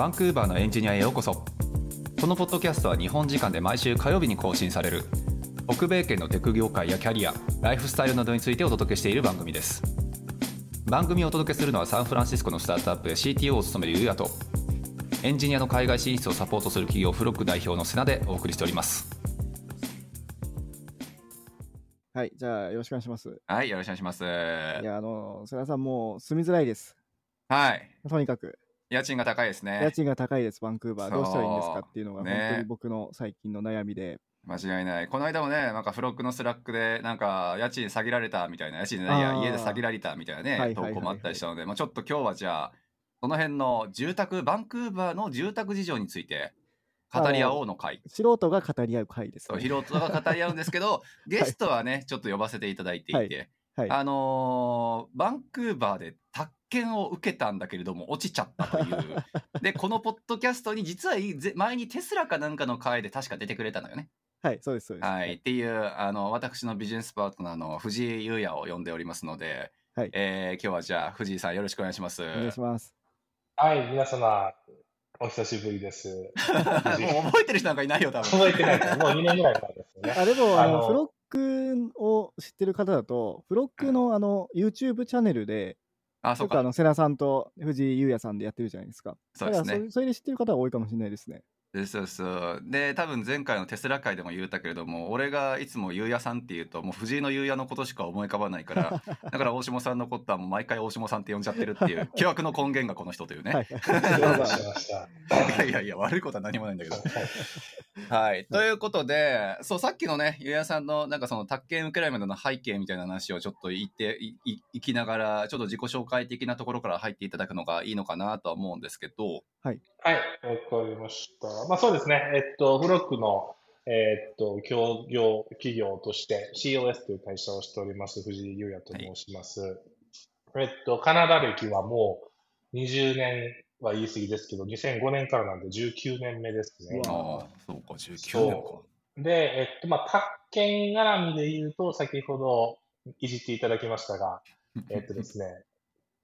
バンクーバーのエンジニアへようこそ。このポッドキャストは日本時間で毎週火曜日に更新される。北米圏のテク業界やキャリアライフスタイルなどについてお届けしている番組です。番組をお届けするのはサンフランシスコのスタートアップで CTO を務めるゆうやとエンジニアの海外進出をサポートする企業フロック代表のセナでお送りしております。はい、じゃあよろしくお願いします。はいよろしくお願いします。いや、あの、世良さんもう住みづらいです。はい。とにかく、家賃が高いですね家賃が高いです、バンクーバー。どうしたらいいんですかっていうのが、本当に僕の最近の悩みで。間違いないこの間もねなんか Frog の Slack でなんか家賃詐欺られたみたいな家賃いや家で詐欺られたみたいなね、はいはいはいはい投稿もあったりしたので、まあ、ちょっと今日はじゃあその辺の住宅バンクーバーの住宅事情について語り合おうの会素人が語り合う回です、ね。素人が語り合うんですけど ゲストはねちょっと呼ばせていただいていて、はい。あのーバンクーバーで宅建を受けたんだけれども落ちちゃったという でこのポッドキャストに実は前にテスラかなんかの回で確か出てくれたのよね。はい、そうです、そうです。はい、っていうあの私のビジネスパートナーの藤井優也を呼んでおりますので、はいえー今日はじゃあ藤井さんよろしくお願いします。お願いします。はい、皆様、お久しぶりです。もう覚えてる人なんかいないよ多分。覚えてないもう2年ぐらい前ですよね。あ、でも、あの、あのフロックを知ってる方だと、フロックのあの、YouTube チャンネルで、あそうかあの、セナさんと藤井優也さんでやってるじゃないですか。そうですねだからそれ。それで知ってる方は多いかもしれないですね。でそうそうで多分前回のテスラ会でも言ったけれども俺がいつも優也さんっていうともう藤井の優也のことしか思い浮かばないから だから大下さんのことはもう毎回大下さんって呼んじゃってるっていう 疑惑の根源がこの人というね。はい。失礼しました。いやいやいや悪いことは何もないんだけど。はい。ということで、そう、さっきのね、ゆうやさんの、なんかその、宅建受けられまでの背景みたいな話をちょっと言ってい、い、いきながら、ちょっと自己紹介的なところから入っていただくのがいいのかなとは思うんですけど、はい、わかりました。まあそうですね、えっと、フロックの、えっと、協業企業として COS という会社をしております藤井優也と申します。えっと、カナダ歴はもう20年は言い過ぎですけど、2005年からなんで19年目ですね。ああ、そうか、19年か。で、えっと、まあ、宅建絡みで言うと、先ほどいじっていただきましたが、えっとですね、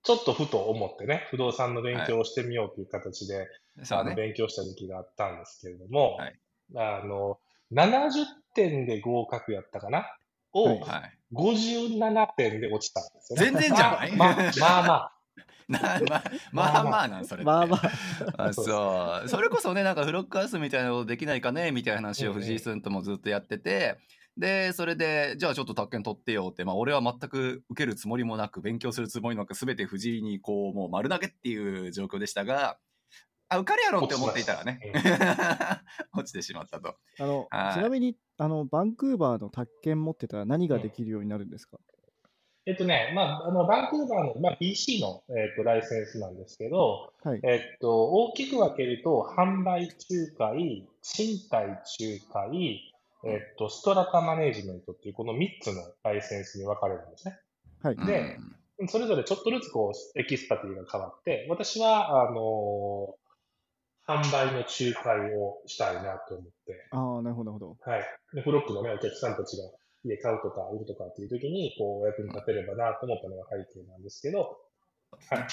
ちょっとふと思ってね、不動産の勉強をしてみようという形で、あのそうね。勉強した時期があったんですけれども、はいあの、70点で合格やったかな？を、はいはい。57点で落ちたんですよね。全然じゃない？まあまあまあまあ。なまあ、まあまあなん、それ。まあまあ、あそうそれこそねなんかフロックハウスみたいなのできないかね？みたいな話を藤井さんともずっとやってて、でそれでじゃあちょっと宅建取ってよって、まあ、俺は全く受けるつもりもなく勉強するつもりもなく全て藤井にこうもう丸投げっていう状況でしたがあ受かるやろって思っていたらね 落ちてしまったと。あのはいちなみにあのバンクーバーの宅建持ってたら何ができるようになるんですか、えっとね、まあ、あの、バンクーバーの、まあ、BC の、えっと、ライセンスなんですけど、はい。えっと、大きく分けると、販売仲介、賃貸仲介、えっと、 strata management っていう、この3つのライセンスに分かれるんですね。はい。でそれぞれちょっとずつこう、 expertise が変わって、私は、あの販売の仲介をしたいなと思って、ああ、なるほど、なるほど。はい。で、フロックのね、お客さんたちが家買うとか売るとかっていう時に、こう、役に立てればなと思ったのが背景なんですけど、はい。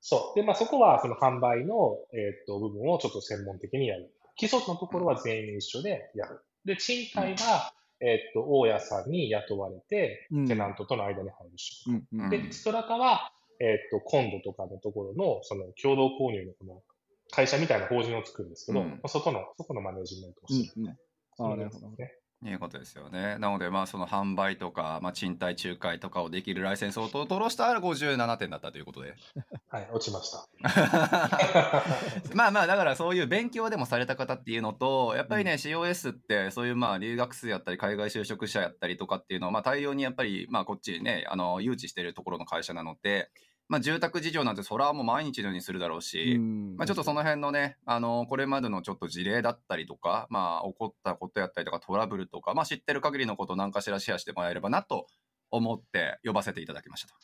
そう。で、まあ、そこは、その販売の、えーっと、部分をちょっと専門的にやる。基礎のところは全員一緒でやる。で、賃貸は、えーっと、大家さんに雇われて、うんテナントとの間に入る仕事。うんうん。で、ストラタは、えーっと、コンドとかのところの、その、共同購入のこの、会社みたいな法人を作るんですけど、うんまあそこの、そこのマネジメントをうんする。うん。ああ、なるほど。ね。いうことですよね。なので、まあ、その販売とか、まあ、賃貸仲介とかをできるライセンスを取ろうしたら57点だったということで。はい、落ちました。まあまあだからそういう勉強でもされた方っていうのとやっぱりね、COS ってそういうまあ留学生やったり海外就職者やったりとかっていうのをまあ対応にやっぱりまあこっちにねあの誘致してるところの会社なので、まあ、住宅事情なんてそれはもう毎日のようにするだろうし、うんまあ、ちょっとその辺のね、あのこれまでのちょっと事例だったりとか、まあ、起こったことやったりとか、トラブルとか、まあ、知ってる限りのことを何かしらシェアしてもらえればなと思って呼ばせていただきましたと。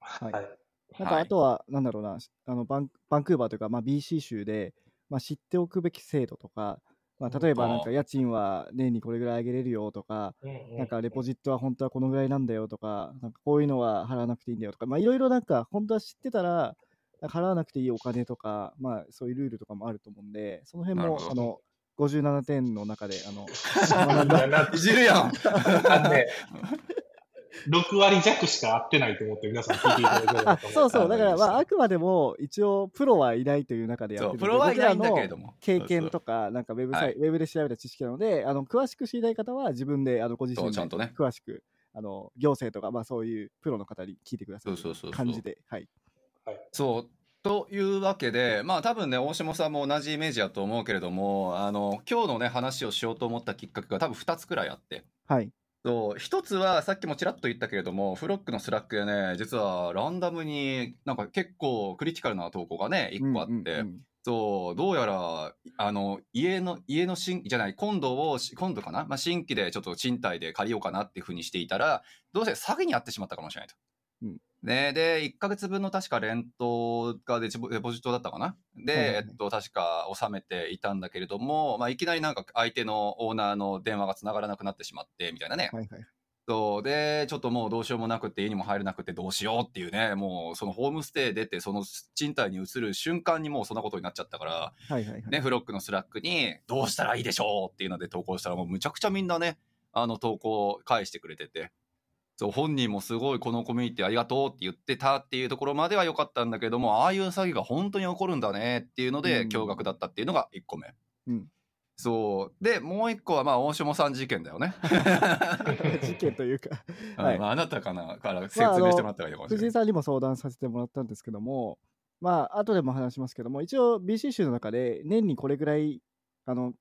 はいはい。なんかあとは、なんだろうな、あのバンバンクーバーというか、まあ、BC 州で、まあ、知っておくべき制度とか、まあ、例えばなんか家賃は年にこれぐらい上げれるよとか、なんかレポジットは本当はこのぐらいなんだよとか、なんかこういうのは払わなくていいんだよとか、まあいろいろなんか本当は知ってたら、払わなくていいお金とか、まあ、そういうルールとかもあると思うんで、その辺もあの57点の中であの。いじるやん 6割弱しか合ってないと思って皆さん聞いていただければあと思 そうそう、だから、まあ、ああくまでも一応、プロはいないという中でやってるプロはいないんだけれども。経験とか、なんかウェブサイ、はい。ウェブで調べた知識なので、あの詳しく知りたい方は自分であのご自身でそうちゃんとね。詳しく、あの行政とか、まあ、そういうプロの方に聞いてください。そうそうそう感じで、はい。そうというわけでまあ多分ね大下さんも同じイメージやと思うけれどもあの今日のね話をしようと思ったきっかけが多分2つくらいあって。はい。そう一つはさっきもちらっと言ったけれども Frog の Slack でね実はランダムになんか結構クリティカルな投稿がね1個あって、うんうんうんそうどうやらあの家の家の新じゃない今度を今度かな、まあ、新規でちょっと賃貸で借りようかなっていうふうにしていたらどうせ詐欺に遭ってしまったかもしれないと。うんね、で1か月分の確か rent がデポジットだったかな。で、えっと、確か納めていたんだけれども、まあ、いきなりなんか相手のオーナーの電話がつながらなくなってしまってみたいなね、はいはい。そう。でちょっともうどうしようもなくて家にも入れなくてどうしようっていうね。もうそのホームステイ出てその賃貸に移る瞬間にもうそんなことになっちゃったから、はいはいはい。ね、 Frog の Slack にどうしたらいいでしょうっていうので投稿したらもうむちゃくちゃみんなねあの投稿を返してくれててそう本人もすごいこのコミュニティありがとうって言ってたっていうところまでは良かったんだけどもああいう詐欺が本当に起こるんだねっていうのでうん驚愕だったっていうのが1個目。うんそうでもう一個はまあ大下さん事件だよね。事件というか、うんはいまあ、あなたかなから説明してもらったらいいのかもしれない。藤井さんにも相談させてもらったんですけども、まあ、後でも話しますけども、一応 BC 州の中で年にこれぐらい、あの、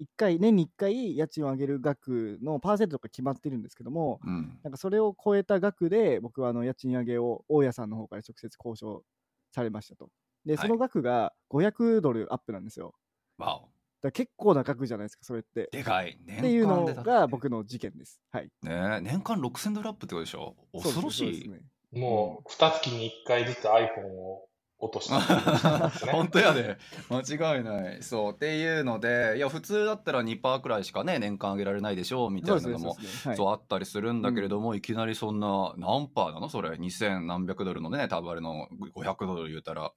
一回、年に1回家賃を上げる額のパーセントが決まってるんですけども、うんなんかそれを超えた額で、僕はあの家賃上げを大家さんの方から直接交渉されましたと。で、はいその額が500ドルアップなんですよ。わおだ結構な額じゃないですか、それって。でかい。っていうの年間でだってが僕の事件です。はい。ね年間6000ドルアップってことでしょ？恐ろしい。ね。もう、二月に1回ずつ iPhone を落としてるんですね本当やで。間違いない。そうっていうのでいや普通だったら2%くらいしかね年間上げられないでしょうみたいなのもそうあったりするんだけれども、い。きなりそんな何パーなの？それ。2000何百ドルのね多分あれの500ドル言うたら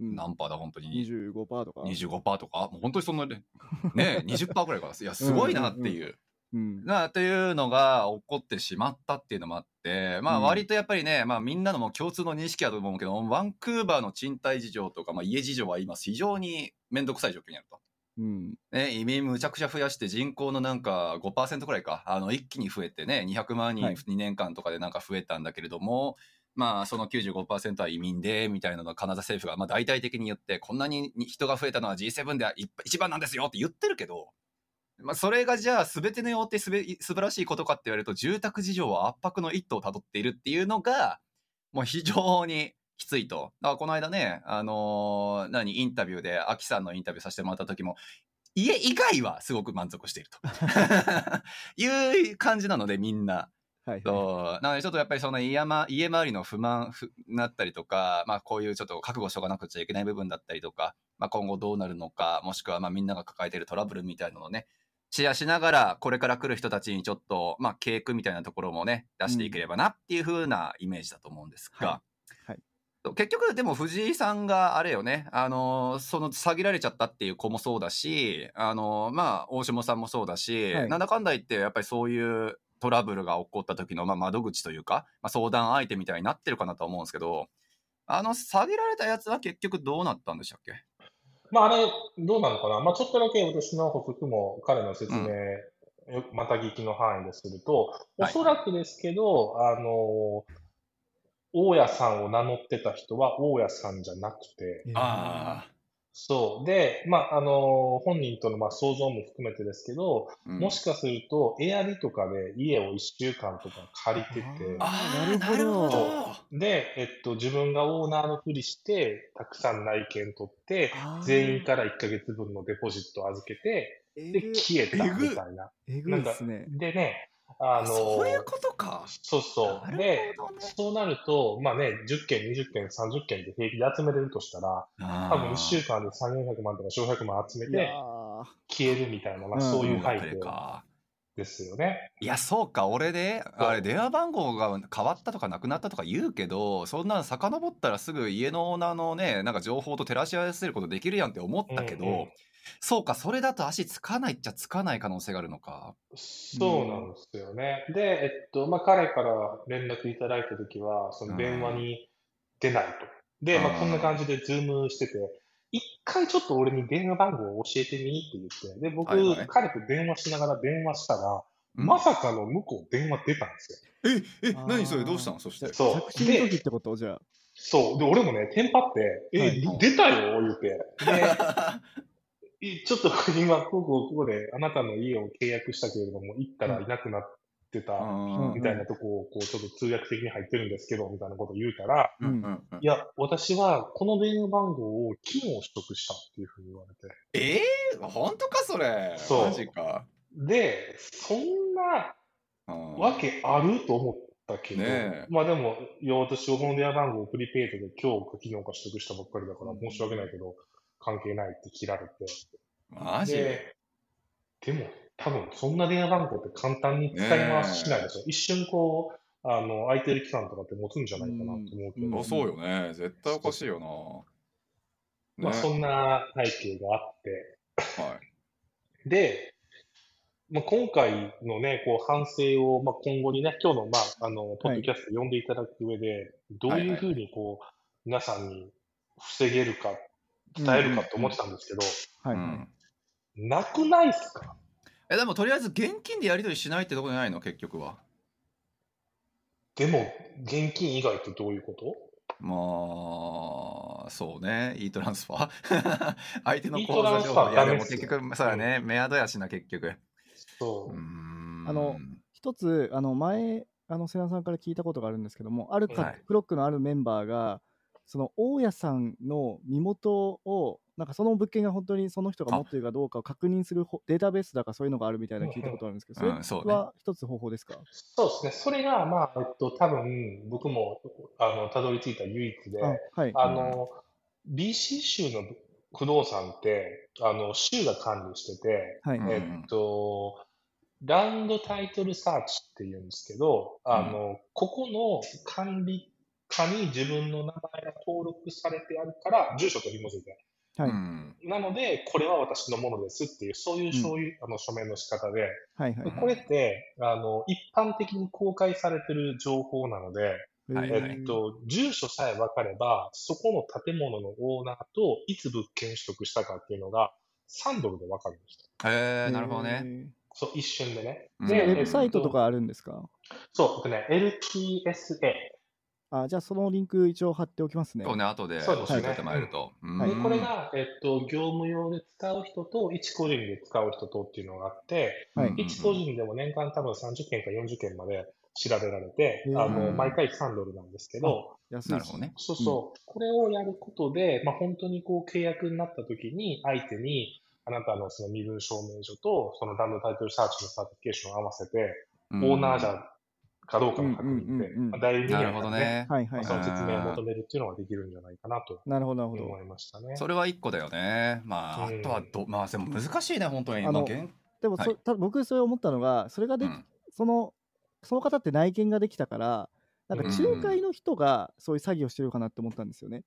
うん。何パーだ本当に？25%とか。25%とか？もう本当にそんなね。ね20%くらいか。らいやすごいなっていう。うん。なというのが起こってしまったっていうのもあってまあうん割とやっぱりね、まあ、みんなのも共通の認識だと思うけどワンクーバーの賃貸事情とか、まあ、家事情は今非常に面倒くさい状況にあると。うん。ね、移民むちゃくちゃ増やして人口のなんか5%くらいかあの一気に増えてね200万人はい2年間とかでなんか増えたんだけれども、まあその95%は移民でみたいなのをカナダ政府がまあ大々的に言ってこんなに人が増えたのは G7 で一番なんですよって言ってるけど、まあ、それがじゃあ全てのよってすべ素晴らしいことかって言われると住宅事情は圧迫の一途をたどっているっていうのがもう非常にきついと。だからこの間ね、あのー何、インタビューで、アキさんのインタビューさせてもらった時も、家以外はすごく満足していると。いう感じなので、みんな。はい。そうなので、ちょっとやっぱりその家,、ま、家周りの不満ふなったりとか、まあこういうちょっと覚悟しとかなくちゃいけない部分だったりとか、まあ今後どうなるのか、もしくはまあみんなが抱えているトラブルみたいなのをね、シェアしながら、これから来る人たちにちょっと、まあ、ケークみたいなところもね、出していければなっていう風なイメージだと思うんですが、はい。はい。結局、でも藤井さんがあれよね、あのーその詐欺られちゃったっていう子もそうだし、あのーまあ、大下さんもそうだし、はい。なんだかんだ言って、やっぱりそういうトラブルが起こった時の、まあ、窓口というか、まあ、相談相手みたいになってるかなと思うんですけど、あの、詐欺られたやつは結局どうなったんでしたっけ？まあ、あれ、どうなのかな？まあ、ちょっとだけ私の補足も彼の説明、よまた聞きの範囲ですると、おはい。そらくですけど、あの、大家さんを名乗ってた人は大家さんじゃなくて、えー。あそう。で、まあ、あの、本人とのまあ想像も含めてですけど、あ、うん。もしかすると、エアリとかで家を1週間とか借りてて、あーなるほど。で、えっと、自分がオーナーのふりして、たくさん内見取って、全員から1ヶ月分のデポジットを預けて、で、消えたみたいな。えぐ。ないんかですね。でね、あの、そういうことか。そうそう。なるで、そうなると、まあね、10件、20件、30件で平気で集めれるとしたら、多分1週間で3、400万とか400万集めてー消えるみたいな、まあうんそういう背背景。か。ですよね。いや、そうか、俺で、あれ、電話番号が変わったとかなくなったとか言うけど、そんなの遡ったらすぐ家のオーナーのね、なんか情報と照らし合わせることできるやんって思ったけど、うんうんそうか、それだと足つかないっちゃつかない可能性があるのか。そうなんですよね。で、えっと、まあ、彼から連絡いただいたときは、その電話に出ないと。で、まあ、うんこんな感じでズームしてて、一回ちょっと俺に電話番号を教えてみって言って、で、僕、はいはい彼と電話しながら電話したら、うん？まさかの向こう電話出たんですよ。え、え、何それどうしたの？そして。そう着信の時ってこと？じゃあ。そう。で、俺もね、テンパって、え、はい出たよ言うて。で、いちょっと今、ここ、ここであなたの家を契約したけれども、行ったらいなくなってた、うんみたいなとこを、こう、ちょっと通訳的に入ってるんですけど、みたいなことを言うたら、いや、私はこの電話番号を昨日取得したっていうふうに言われて。えー、本当かそれ？そうマジか。で、そんなうんわけあると思ったけど、ねえまあでも、いや、私はこの電話番号をプリペイトで今日か昨日か取得したばっかりだから申し訳ないけど、関係ないって切られて。マジ？で、でも、多分そんな電話番号って簡単に使い回ししないでしょ。一瞬こう、あの、空いてる期間とかって持つんじゃないかなと思うけど、うんあそうよね。絶対おかしいよな。まあそんな背景があって、はい。で、まあ、今回のね、こう反省を、まあ、今後にね、今日の、まあ、あの、ポッドキャスト読んでいただく上で、どういうふうにこう、皆さんに防げるか、伝えるかって思ってたんですけど、はい。うんなくないっすか？え、でもとりあえず現金でやり取りしないってとこじゃないの？結局は。でも、現金以外ってどういうこと？まあ、そうね。e トランスファー 相手の e 口座情報。いや、でも結局、そうだね。メアドやしな、結局。そうあの一つ、あの、前、あの、瀬名さんから聞いたことがあるんですけども、あるか、はいフロックのあるメンバーが、その、大家さんの身元を、なんかその物件が本当にその人が持っているかどうかを確認するほデータベースだかそういうのがあるみたいな聞いたことあるんですけど、うんうんそれは一つ方法ですか、そうですね。それが、まあ、えっと、多分、僕も、あの、たどり着いた唯一で、あはい。あの、BC 州の不動産って、あの、州が管理してて、はい。うんえっと、ランドタイトルサーチって言うんですけど、あの、ここの管理下に自分の名前が登録されてあるから、住所と紐付いてはい。うんなので、これは私のものですっていう、そういう、うんそういうあの署名の仕方で、はい。はい。これって、あの、一般的に公開されてる情報なので、はいはいえっと、住所さえ分かれば、そこの建物のオーナーといつ物件取得したかっていうのが、3ドルで分かるんですよ。へえ、なるほどね。そう、一瞬でね。うんでウェブサイトとかあるんですか？そう、えっとね、LTSA。あ、じゃあそのリンク一応貼っておきますね。そうね、後でそうですね。教えてもらえると。はいで、これが、えっと、業務用で使う人と、一個人で使う人とっていうのがあって、はい。うん一個人でも年間多分30件か40件まで調べられてあの、うん毎回3ドルなんですけど、安いしなるほどね。そうそう、これをやることで、まあ、本当にこう契約になった時に、相手に、あなたのその身分証明書と、そのダムタイトルサーチのサーティフィケーションを合わせて、うん。オーナーじゃかどうかの確認で代理人なるやからね、ほどね。はいはいまあその説明を求めるっていうのができるんじゃないかなとなるほど、なるほど。思いましたね。それは一個だよね。まあ、あうんとはど、まあ、でも難しいね、本当に。でもそ、はいた僕それ思ったのが、それができ、うんその、その方って内見ができたから、なんかうん仲介の人がそういう詐欺をしてるかなって思ったんですよね。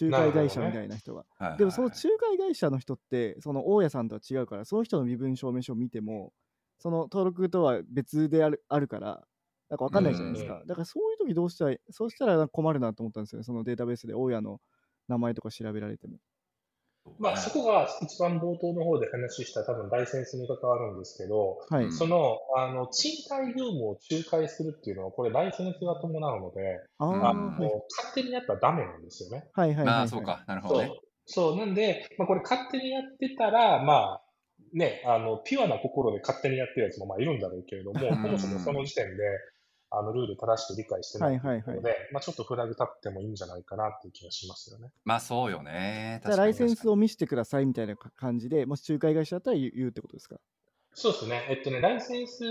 仲介会社みたいな人が。はいはいでもその仲介会社の人って、その大家さんとは違うから、その人の身分証明書を見ても、その登録とは別であるあるから、なんかわかんないじゃないですか。うだからそういう時どうしたら、そうしたら困るなと思ったんですよね。そのデータベースで大家の名前とか調べられても。まあ、そこが一番冒頭の方で話した多分ライセンスに関わるんですけど、はい。うんその、あの、賃貸業務を仲介するっていうのは、これライセンスが伴うので、ああ、うんあはいの、勝手にやったらダメなんですよね。はいはいはい、はい。ああ、そうか。なるほどそうね。。そう。なんで、まあ、これ勝手にやってたら、まあ、ね、あの、ピュアな心で勝手にやってるやつもまあいるんだろうけれども、そもそもその時点で、あの、ルール正しく理解してないということで、はいはいまあ、ちょっとフラグ立ってもいいんじゃないかなっていう気がしますよね。まあ、そうよね。じゃあライセンスを。を見せてくださいみたいな感じで、もし仲介会社だったら言う言うってことですか？そうですね。えっとね、ライセンス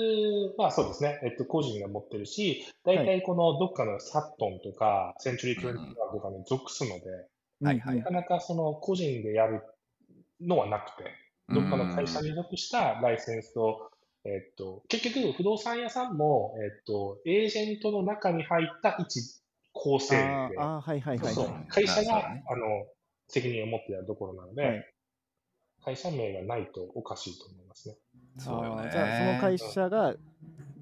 はそうですね。えっと、個人が持ってるし、大体このどっかのサットンとか、センチュリー21とかに属すので、はいはいなかなかその個人でやるのはなくて、どっかの会社に属したライセンスをえっと、結局、不動産屋さんも、えっと、エージェントの中に入った一構成で、ああ、はいはいはい、会社が、ね、あの、責任を持ってやるところなので、はい、会社名がないとおかしいと思いますね。そうよね。じゃあ、その会社が、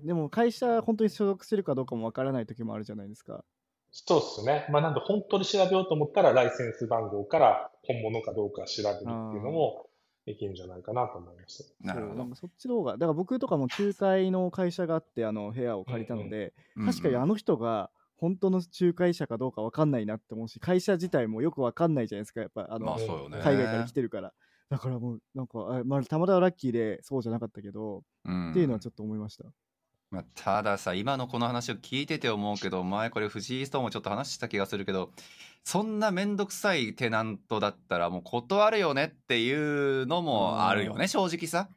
でも会社本当に所属してるかどうかもわからない時もあるじゃないですか。そうですね。まあ、なんで本当に調べようと思ったら、ライセンス番号から本物かどうか調べるっていうのもできるんじゃないかなと思います。なるほど。なんかそっちの方が、だから僕とかも仲介の会社があって、あの部屋を借りたので、うんうん、確かにあの人が本当の仲介者かどうか分かんないなって思うし、会社自体もよく分かんないじゃないですか、やっぱあの、まあね、海外から来てるから。だからもう、なんか、あまあ、たまたまラッキーでそうじゃなかったけど、うん、っていうのはちょっと思いました。まあ、たださ、今のこの話を聞いてて思うけど、前これ藤井ともちょっと話した気がするけど、そんなめんどくさいテナントだったらもう断るよねっていうのもあるよね、正直さ。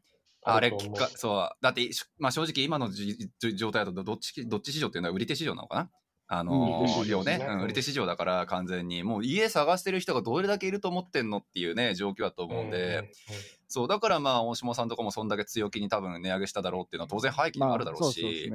あれそう。だって、まあ正直今の状態だとどっち、どっち市場っていうのは売り手市場なのかなあのー、要ね、うん、売り手市場だから完全に、もう家探してる人がどれだけいると思ってんのっていうね、状況だと思うんで、そう、だからまあ、大下さんとかもそんだけ強気に多分値上げしただろうっていうのは当然廃棄にもあるだろうし、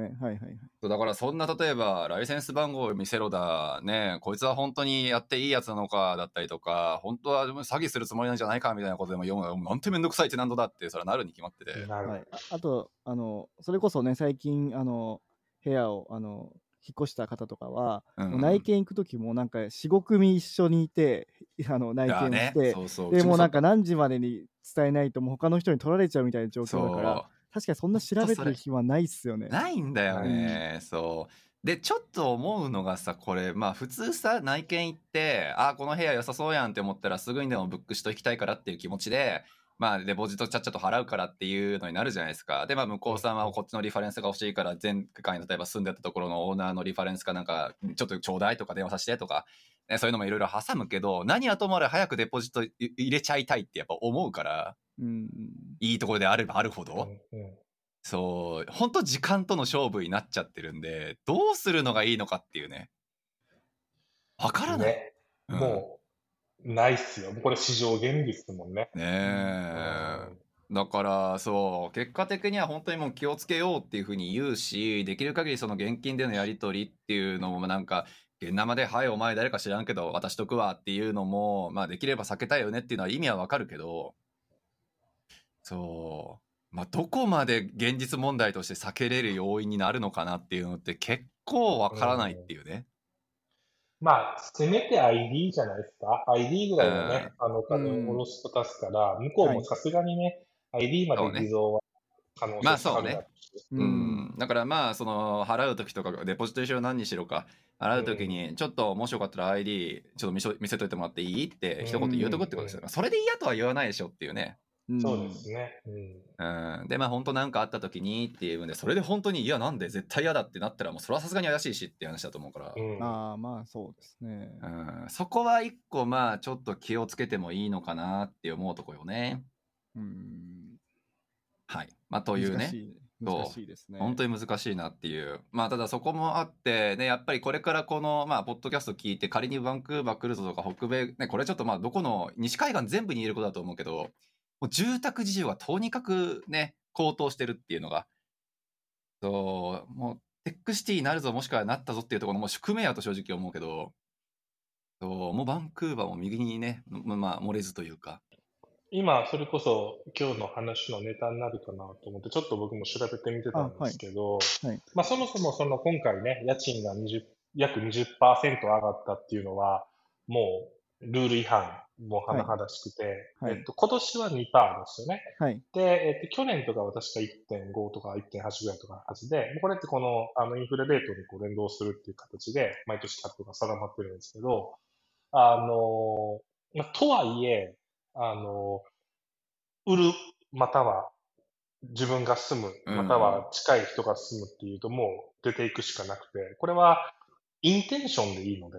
だからそんな例えば、ライセンス番号を見せろだ、ね、こいつは本当にやっていいやつなのかだったりとか、本当は詐欺するつもりなんじゃないかみたいなことでも読む。なんてめんどくさいって何度だって、それはなるに決まってて。はい、あと、あの、それこそね、最近、あの、部屋を、あの、引っ越した方とかは、うん、内見行く時もなんか45組一緒にいてあの内見して、ね、そうそう。でもなんか何時までに伝えないともう他の人に取られちゃうみたいな状況だから確かにそんな調べてる暇ないっすよね。ないんだよね、うん、そう。でちょっと思うのがさこれまあ普通さ内見行ってあこの部屋良さそうやんって思ったらすぐにでもブックしときたいからっていう気持ちでまあ、デポジットちゃっちゃと払うからっていうのになるじゃないですか。で、まあ、向こうさんはこっちのリファレンスが欲しいから、前回、例えば住んでたところのオーナーのリファレンスかなんか、ちょっとちょうだいとか電話させてとか、ね、そういうのもいろいろ挟むけど、何はともあれ早くデポジット入れちゃいたいってやっぱ思うから、うん、いいところであればあるほど、うんうん、そう、本当時間との勝負になっちゃってるんで、どうするのがいいのかっていうね。わからない。ね、もう、ないっすよ。これ市場原理ですもんね。ねえ。だからそう結果的には本当にもう気をつけようっていうふうに言うしできる限りその現金でのやり取りっていうのもなんか現生で「はいお前誰か知らんけど渡しとくわ」っていうのもまあできれば避けたいよねっていうのは意味はわかるけどそうまあどこまで現実問題として避けれる要因になるのかなっていうのって結構わからないっていうね。まあ、せめて ID じゃないですか。ID ぐらいのね、あの、お金を下ろすと助から、向こうもさすがにね、ID まで偽造は可能性まあそうね。うん。だからまあ、その、払うときとか、デポジット一緒何にしろか、払うときに、ちょっと、もしよかったら ID、ちょっと見せ見せといてもらっていい？って一言言うとくってことですよ。それで嫌とは言わないでしょっていうね。そうですね。うん。うん、で、まあ本当なんかあった時にっていうんで、それで本当に、いや、なんで絶対嫌だってなったら、もうそれはさすがに怪しいしって話だと思うから。うん、ああ、まあそうですね。うん。そこは一個、まあちょっと気をつけてもいいのかなって思うとこよね。うん。はい。まあというね。難しいですね。本当に難しいなっていう。まあ、ただそこもあって、ね、やっぱりこれからこの、まあ、ポッドキャスト聞いて、仮にバンクーバー来るぞとか、北米、ね、これちょっとまあ、どこの、西海岸全部に言えることだと思うけど、もう住宅事情がとにかくね、高騰してるっていうのが、そう、もうテックシティになるぞ、もしくはなったぞっていうところの宿命やと正直思うけど、そうもうバンクーバーも右にね、まあ、漏れずというか。今、それこそ今日の話のネタになるかなと思って、ちょっと僕も調べてみてたんですけど、はいはい、まあ、そもそもその今回ね、家賃が20約20%上がったっていうのは、もうルール違反もう甚だしくて、はい、えっと、今年は2%ですよね。はい。で、えっと、去年とかは確か1.5とか1.8ぐらいとかはずで、これってこの、あの、インフレレートにこう連動するっていう形で、毎年キャップが定まってるんですけど、あの、まあ、とはいえ、あの、売る、または自分が住む、または近い人が住むっていうと、もう出ていくしかなくて、これはインテンションでいいので、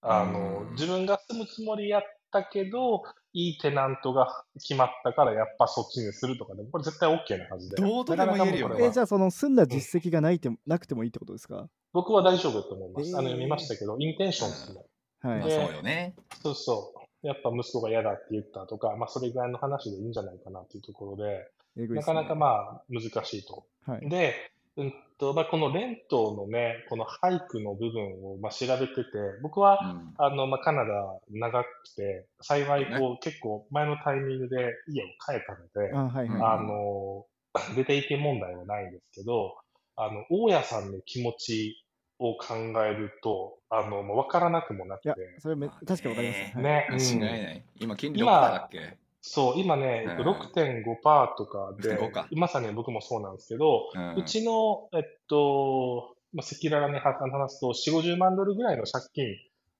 あの、自分が住むつもりやっったけど、いいテナントが決まったから、やっぱそっちにするとかでも、これ絶対 OK なはずで。どうとでも言えるよね。え、じゃあ、その住んだ実績がないて、うん、なくてもいいってことですか？僕は大丈夫だと思います。えー、あの、読みましたけど、インテンションですね。はい。そうよね。そうそやっぱ息子が嫌だって言ったとか、まあ、それぐらいの話でいいんじゃないかなっていうところで、なかなかまあ難しいと。はい、で、うんとまあ、このレントのね、この俳句の部分をまあ調べてて、僕は、うん、あのまあ、カナダ長くて、幸いこう、ね、結構前のタイミングで家を変えたので、あ、はいはい、あの 出ていけ問題はないんですけど、あの大家さんの気持ちを考えると、あの、もう分からなくもなくて。いや、それめ確か分かります。ね。間違いない。今、金利6%だっけ？そう、今ね、うん、6.5%とかで、まさに僕もそうなんですけど、うん、うちの、えっと、まあ、赤裸々に話すと、4、50万ドルぐらいの借金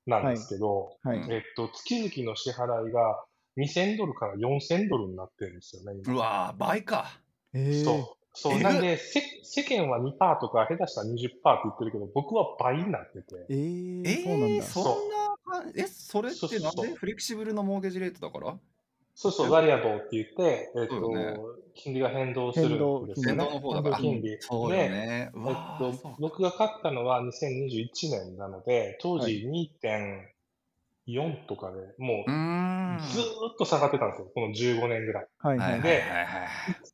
なんですけど、はいはい、えっと、月々の支払いが2000ドルから4000ドルになってるんですよね。うわ倍か。そう。そう、なんで、せ世間は2%とか、下手したら20%って言ってるけど、僕は倍になってて。えー、えー、そうなんだ。そんな、え、それってなんでフレキシブルなモーゲージレートだから？そうそう、バリアボーって言って、えっ、と、ね、金利が変動するんですよね。変動の方だから。金利。そうね。えっと、僕が買ったのは2021年なので、当時2.4とかで、もう、ずーっと下がってたんですよ。この15年ぐらい。はいはい、で、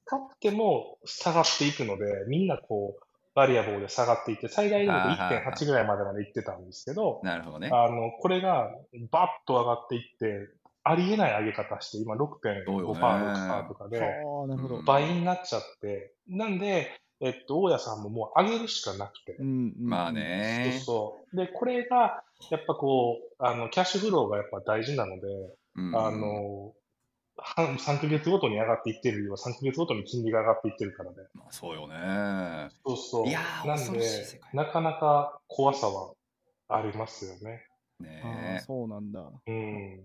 買っても下がっていくので、みんなこう、バリアボーで下がっていって、最大でも1.8ぐらいまでまでいってたんですけど、なるほどね。あの、これがバッと上がっていって、ありえない上げ方して、今6.5%、6%とかで、倍になっちゃって、なんで、えっと、大家さんももう上げるしかなくて。まあね。そうそう。で、これが、やっぱこう、あの、キャッシュフローがやっぱ大事なので、うん、あの、3ヶ月ごとに上がっていってるよ。3ヶ月ごとに金利が上がっていってるからね。まあ、そうよね。そうそう。いやなんで、なかなか怖さはありますよね。ねそうなんだ。うん。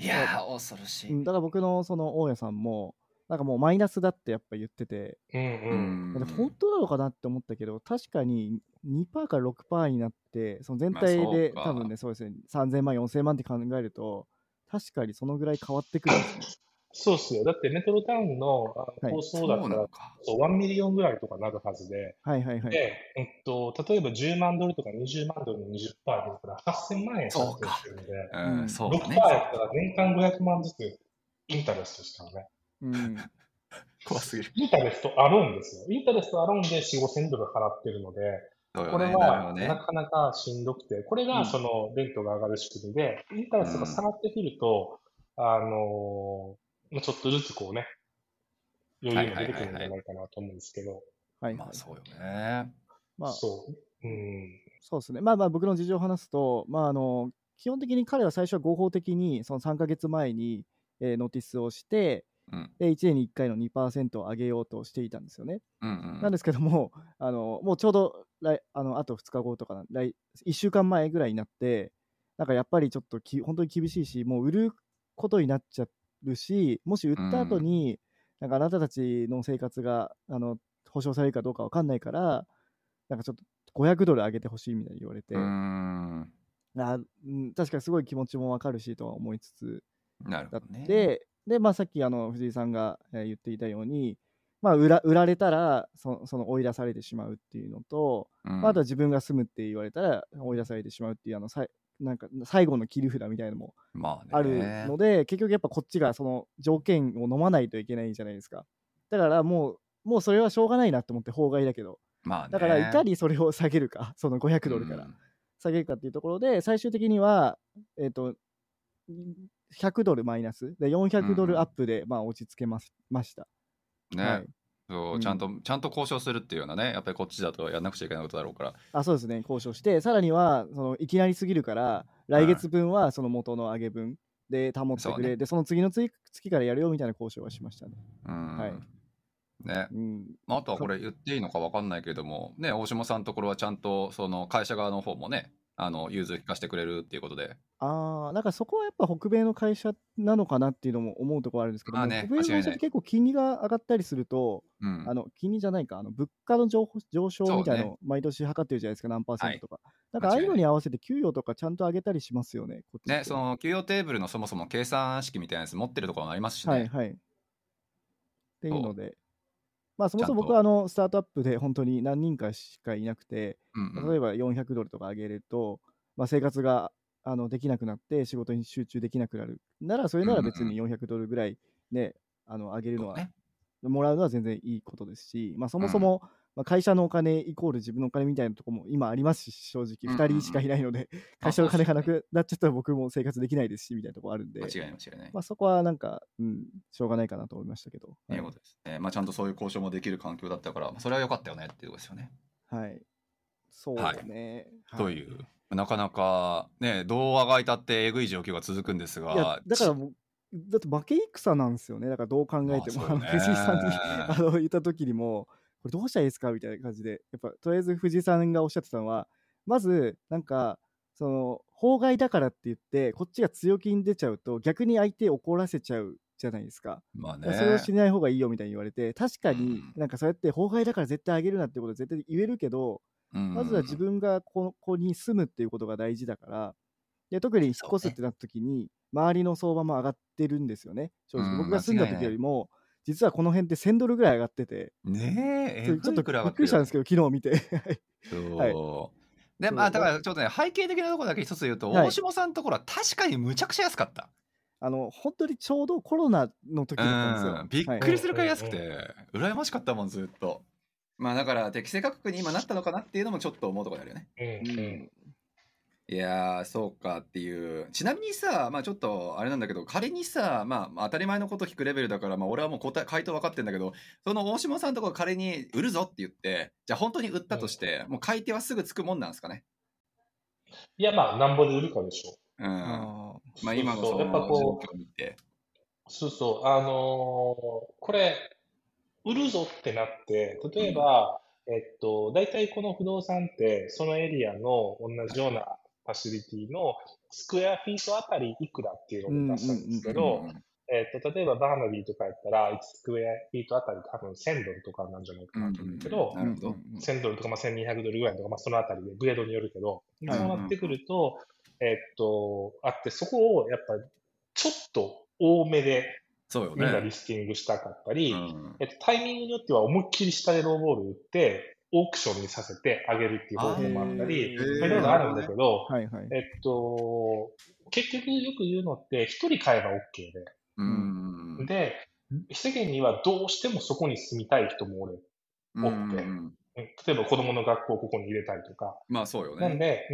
いや恐ろしい。だから僕のその大家さんも、なんかもうマイナスだってやっぱ言ってて、うんうん、本当なのかなって思ったけど、確かに2%から6%になって、その全体で、多分ね、そうですね、3000万、4000万って考えると、確かにそのぐらい変わってくるんですね。そうっすよ。だってメトロタウンの高層だったら、はい、そう、1 million ぐらいとかなるはずで、はいはいはい。で、えっと、例えば10万ドルとか20万ドルの20%ですから8000万円そうか。るんで、うん、そう6%やったら年間500万ずつ interest ですからね。うん。怖すぎる。 interest あるんですよ。 interest あるんで4、5000ドル払ってるので、これはなかなかしんどくて、これがその rent が上がる仕組みで、 interest が下がってくると、あのー、ちょっとずつこうね、余裕が出てくるんじゃないかなと思うんですけど。はい。まあそうよね。まあ、そう。うん。そうですね。まあまあ僕の事情を話すと、まああの、基本的に彼は最初は合法的にその3ヶ月前に、えー、ノーティスをして、うん、で1年に1回の2%を上げようとしていたんですよね。うんうん、なんですけども、あのもうちょうど来あのあと2日後とか来、1週間前ぐらいになって、なんかやっぱりちょっとき本当に厳しいし、もう売ることになっちゃうし、もし売った後に、うん、なんかあなたたちの生活があの保証されるかどうか分かんないから、なんかちょっと500ドル上げてほしいみたいに言われて、あ確かにすごい気持ちも分かるしとは思いつつ、なるほどね、で、で、まあ、さっきあの藤井さんが、え言っていたように、まあ、売ら売られたらそその追い出されてしまうっていうのと、うん、まあ、あとは自分が住むって言われたら追い出されてしまうっていうあのさいなんか最後の切り札みたいなのもあるので、まあ、結局やっぱこっちがその条件を飲まないといけないじゃないですか。だからもうもうそれはしょうがないなと思って法外だけど、まあ、だからいかにそれを下げるか その500ドルから下げるかっていうところで、最終的にはえっ、ー、と100ドルマイナスで400ドルアップで、まあ落ち着けますました。ね、はい、そうちゃんと、うん、ちゃんと交渉するっていうようなねやっぱりこっちだとやんなくちゃいけないことだろうから。あそうですね交渉して。さらにはそのいきなりすぎるから来月分はその元の上げ分で保ってくれ、ね、でその次の月からやるよみたいな交渉はしましたね。うん。はい。ね、うん、まあ、あとはこれ言っていいのか分かんないけども、ね、大島さんのところはちゃんとその会社側の方もねあの融通聞かせてくれるっていうことで。ああ、なんかそこはやっぱ北米の会社なのかなっていうのも思うところあるんですけども、ね、北米の会社って結構金利が上がったりすると、うん、あの金利じゃないか、あの物価の上上昇みたいなのを毎年測ってるじゃないですか、何パーセントとか。なんかああいうのに合わせて給与とかちゃんと上げたりしますよね、ね、その給与テーブルのそもそも計算式みたいなやつ持ってるところもありますしね。はいはい。っていうので、まあ、そもそも僕はあのスタートアップで本当に何人かしかいなくて、うんうん、例えば400ドルとか上げると、まあ、生活があのできなくなって仕事に集中できなくなる。ならそれなら別に400ドルぐらいね、あの上げるのは、ね。もらうのは全然いいことですし、まあ、そもそも、まあ、会社のお金イコール自分のお金みたいなところも今ありますし正直。うんうんうん。2人しかいないので、あ会社の金がなくなっちゃったら僕も生活できないですしみたいなところあるんで、間違いない間違いない。まあ、そこはなんか、うん、しょうがないかなと思いましたけど、はい。いうことです。ね。まあちゃんとそういう交渉もできる環境だったから、まあそれは良かったよねっていうことですよね。はい、そうですね。はい。という、なかなかね、どうあがいたってえぐい状況が続くんですが、いやだからもうだって負け戦なんですよね。だからどう考えても、藤井さんにあの言った時にもこれどうしたらいいですか？みたいな感じでやっぱとりあえず藤井さんがおっしゃってたのはまずなんかその法外だからって言ってこっちが強気に出ちゃうと逆に相手を怒らせちゃうじゃないですか。まあね。それをしない方がいいよみたいに言われて確かにうん。なんかそうやって法外だから絶対あげるなってことは絶対言えるけど、うん。まずは自分がここに住むっていうことが大事だから、で特に引っ越すってなった時に、周りの相場も上がってるんですよね、正直。うん。僕が住んだ時よりも、実はこの辺って1000ドルぐらい上がってて、ねえ、えちょっとびっくりしたんですけど、昨日見て。そう。はいで、まあ、だからちょっとね、背景的なところだけ一つ言うと、はい大下さんのところは確かにむちゃくちゃ安かった。あの本当にちょうどコロナの時だったんですようん。びっはいくりするくらい安くて、羨ましかったもん、ずっと。まあ、だから適正価格に今なったのかなっていうのもちょっと思うところであるよね。うんいやー、そうかっていう。ちなみにさ、まあちょっとあれなんだけど、仮にさ、まあまあ当たり前のこと聞くレベルだから、まあ俺はもう答え、回答分かってんだけど、その大下さんのところ仮に売るぞって言って、じゃあ本当に売ったとして、もう買い手はすぐつくもんなんですかね？いや、まあ、なんぼで売るかでしょうん。あーまあ今のそのやっぱこう状況を見て。そうそう、あのーこれ、売るぞってなって、例えば、えっと、大体この不動産って、そのエリアの同じようなファシリティのスクエアフィートあたりいくらっていうのを出したんですけど、うんえっと、例えばバーナビーとかやったら、1スクエアフィートあたり多分1000ドルとかなんじゃないかなと思うけど、なるほどうん。うん1000ドルとか、まあ、1200ドルぐらいとか、まあ、そのあたりで、グレードによるけど、そうなってくると、えっと、あって、そこをやっぱちょっと多めでそうよみんなね。リスティングしたかったり、うん。えっと、タイミングによっては思いっきり下でローボール打って、オークションにさせてあげるっていう方法もあったり、いろいろあるんだけど、はいはい。えっと、結局よく言うのって、一人買えば OK うん。で、で、世間にはどうしてもそこに住みたい人もおる。うん多くてうん例えば子供の学校をここに入れたりとか。まあそうよね。なんで、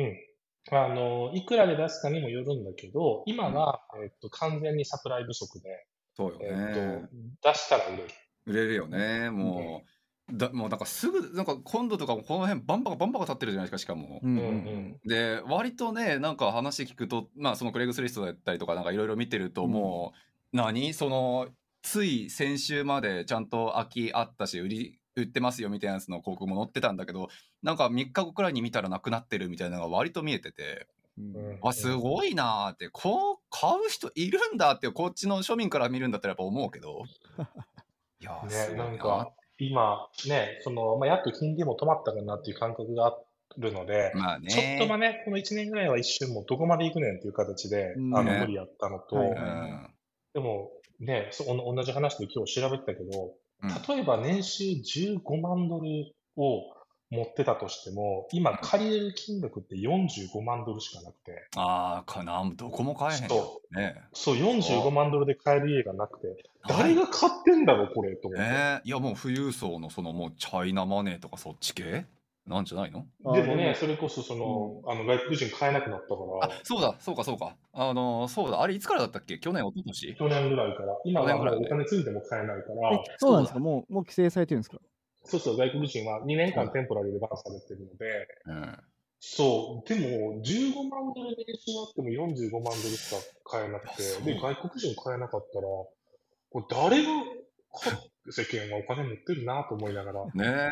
うん。あの、いくらで出すかにもよるんだけど、今は、えっと、完全にサプライ不足で、そうよえねっ。と、出したら売れる。売れるよね。もう、だもうなんかすぐ、なんか今度とかもこの辺バンバカバンバカ立ってるじゃないですか、しかも。うんうんうん。うんで割とねなんか話聞くとまあそのクレイグスリストだったりとかなんかいろいろ見てるとうん。もう、何？そのつい先週までちゃんと空きあったし売り売ってますよみたいなやつの広告も載ってたんだけどなんか3日後くらいに見たらなくなってるみたいなのが割と見えててうん。うんわすごいなーってこう買う人いるんだってこっちの庶民から見るんだったらやっぱ思うけど。いやーすね、ごいなんか、今、ね、その、まあ、やっと金利も止まったかなっていう感覚があるので、まあちょっとまあねね、この1年ぐらいは一瞬もうどこまで行くねんっていう形で、うんあの、ね無理やったのと、でも、ね、そお同じ話で今日調べてたけど、うん。例えば年収15万ドルを持ってたとしても、今借りれる金額って45万ドルしかなくて、ああかなどこも買えへんよそね。そう、45万ドルで買える家がなくて、はい誰が買ってんだろう、これ、と思って。えー、いやもう富裕層のそのもうチャイナマネーとかそっち系？なんじゃないの？あででもね、それこそその、あの外国人買えなくなったかあら、そうだそうかそうか。あのそうだあれいつからだったっけ？去年一昨年？去年ぐらいから、今はお金ついても買えないから。え、そうなんですか？もう、もう規制されてるんですか？そうそう、外国人は2年間テンポラリーでバンされてるので、うん。そう、でも15万ドル年収あっても45万ドルしか買えなくて、で、外国人買えなかったら、これ誰が買って世間はお金持ってるなと思いながら、ね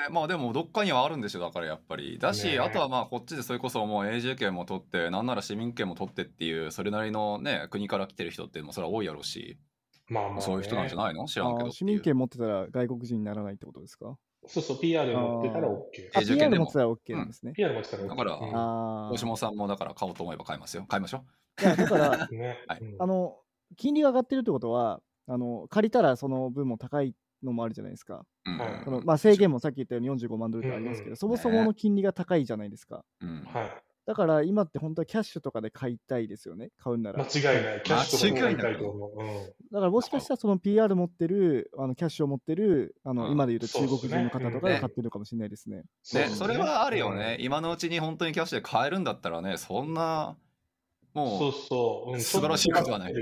え。まあでもどっかにはあるんでしょだからやっぱり。だし、あとはまあこっちでそれこそもう永住権も取ってなんなら市民権も取ってっていうそれなりのね国から来てる人っていうのもそれは多いやろうし、まあまあ、ね、そういう人なんじゃないの？知らんけど市民権持ってたら外国人にならないってことですか？そうそう、PR 持ってたら OK。あ、PR も持ってたら OK なんですね。PR 持ってたら OK。だから大下さんもだから買おうと思えば買いますよ。買いましょあ。いや、だから、ね。はい。うん。あの、金利が上がってるってことは、あの、借りたらその分も高いのもあるじゃないですか。そのまあ、制限もさっき言ったように45万ドルってありますけど、うん。うんそもそもの金利が高いじゃないですか。だから今って本当はキャッシュとかで買いたいですよね、買うんなら。間違いない。キャッシュとか買いたいと思う。うん、だからもしかしたらその PR 持ってる、あのキャッシュを持ってる、あの、うん今で言うと中国人の方とかねが買ってるのかもしれないですね。ね、うそれはあるよね。今のうちに本当にキャッシュで買えるんだったらね、そんな、もう、そうそう。うん、素晴らしいことはない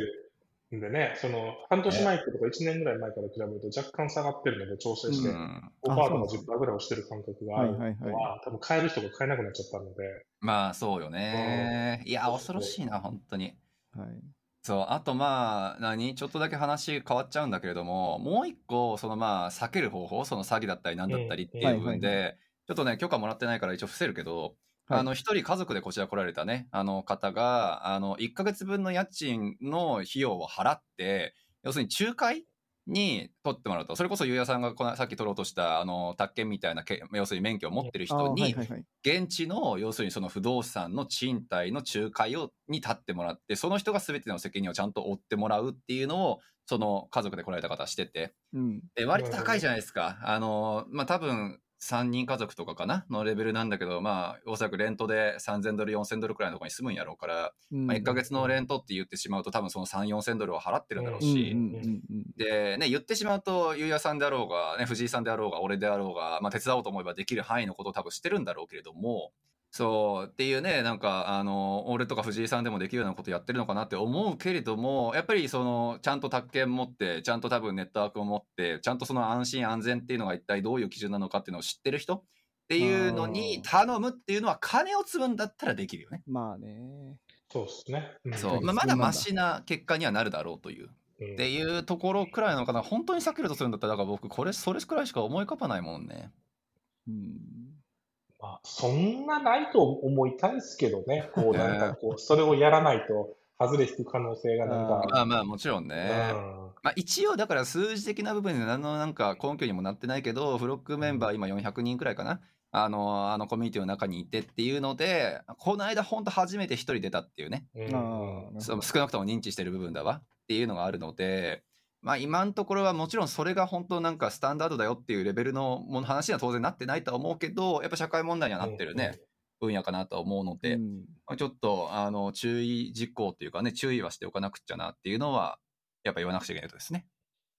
でね、その、半年前とか1年ぐらい前から比べると若干下がってるので調整して、うん5%とかあそうなんです10%ぐらい押してる感覚があるのは、はいはいは多分買える人が買えなくなっちゃったので、まあそうよね。いや、恐ろしいな、本当に。はい。そう、あとまあ、何？ちょっとだけ話変わっちゃうんだけれども、もう一個、そのまあ、避ける方法、その詐欺だったりなんだったりっていう部分うんはいで、ちょっとね、許可もらってないから一応伏せるけど、はいあの、一人家族でこちら来られたね、あの方が、あの、1ヶ月分の家賃の費用を払って、要するに仲介に取ってもらうと、それこそゆうやさんがこのさっき取ろうとした、あの、宅建みたいなけ、要するに免許を持ってる人に。現地の要するにその不動産の賃貸の仲介をに立ってもらってその人が全ての責任をちゃんと負ってもらうっていうのをその家族で来られた方はしててうん。で割と高いじゃないですかあのまあ多分3人家族とかかな？のレベルなんだけどまあおそらくレントで3000ドル4000ドルくらいのところに住むんやろうから、うん。まあ、1ヶ月のレントって言ってしまうと多分その3 4000ドルを払ってるんだろうし、でね、言ってしまうと、ゆうやさんであろうが、ね、藤井さんであろうが、俺であろうが、まあ、手伝おうと思えばできる範囲のことを多分知ってるんだろうけれども、そう、っていうね、なんか、あの、俺とか藤井さんでもできるようなことやってるのかなって思うけれども、やっぱりその、ちゃんと宅建持って、ちゃんと多分ネットワークを持って、ちゃんとその安心安全っていうのが一体どういう基準なのかっていうのを知ってる人っていうのに頼むっていうのは、金を積むんだったらできるよね。まあね。そうですね。うんそう、うんまあ、まだマシな結果にはなるだろうという。うんっていうところくらいなのかな本当に避けるとするんだったらだから僕これそれくらいしか思い浮かばないもんねうん。まあ、そんなないと思いたいですけどね、こうなんかこう、それをやらないと、外れ引く可能性がなんか、まあまあもちろんね、うん。まあ、一応だから数字的な部分で何のなんか根拠にもなってないけどフロックメンバー今400人くらいかな。あのあのコミュニティの中にいてっていうのでこの間本当初めて一人出たっていうね。うん。少なくとも認知してる部分だわ。っていうのがあるので、まあ、今のところはもちろんそれが本当なんかスタンダードだよっていうレベルのもの話には当然なってないとは思うけどやっぱ社会問題にはなってるね、分野かなとは思うので、ちょっとあの注意事項というかね注意はしておかなくちゃなっていうのはやっぱ言わなくちゃいけないことですね。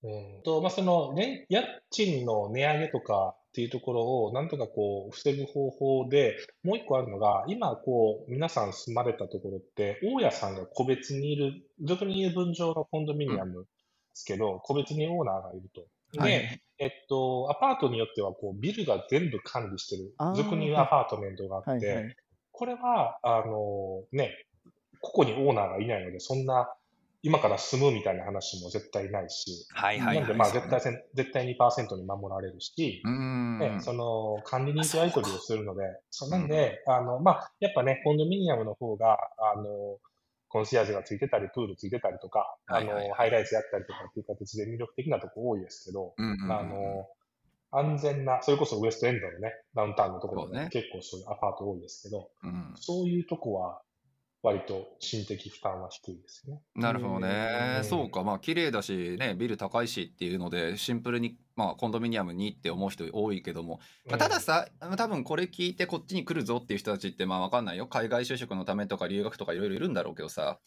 うん。とまあ、その、ね、家賃の値上げとかっていうところをなんとかこう防ぐ方法で、もう一個あるのが、今こう皆さん住まれたところって、大家さんが個別にいる、俗に言う分譲のコンドミニアムですけど、個別にオーナーがいると。で、はいえっと、アパートによってはこうビルが全部管理してる俗に言うアパートメントがあって、はいはい。これは、あのね、ここにオーナーがいないので、そんな今から住むみたいな話も絶対ないし、はいはいはい。なんでまあ絶対せん、絶対2%に守られるし。ね、その管理人とやり取りをするので、そうなんで、あの、まあ、やっぱね、コンドミニアムの方が、あの、コンシェアージがついてたり、プールついてたりとか、あの、ハイライトやったりとかっていう形で魅力的なとこ多いですけど、うんうんうんあの、安全な、それこそウエストエンドのね、ダウンタウンのところそうね。で結構そういうアパート多いですけど、うん。そういうとこは割と心的負担は低いですね。なるほどねう。んそうか。まあ、綺麗だし、ね、ビル高いしっていうので、シンプルに、まあ、コンドミニアムにって思う人多いけども、まあ、たださ、多分これ聞いてこっちに来るぞっていう人たちって、まあ、わかんないよ。海外就職のためとか留学とかいろいろいるんだろうけどさ、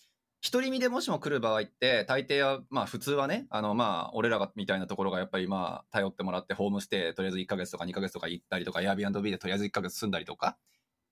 独り身でもしも来る場合って、大抵は、まあ普通はね、あのまあ俺らがみたいなところがやっぱりまあ頼ってもらってホームステイとりあえず1ヶ月とか2ヶ月とか行ったりとか、Airbnb でとりあえず1ヶ月住んだりとか、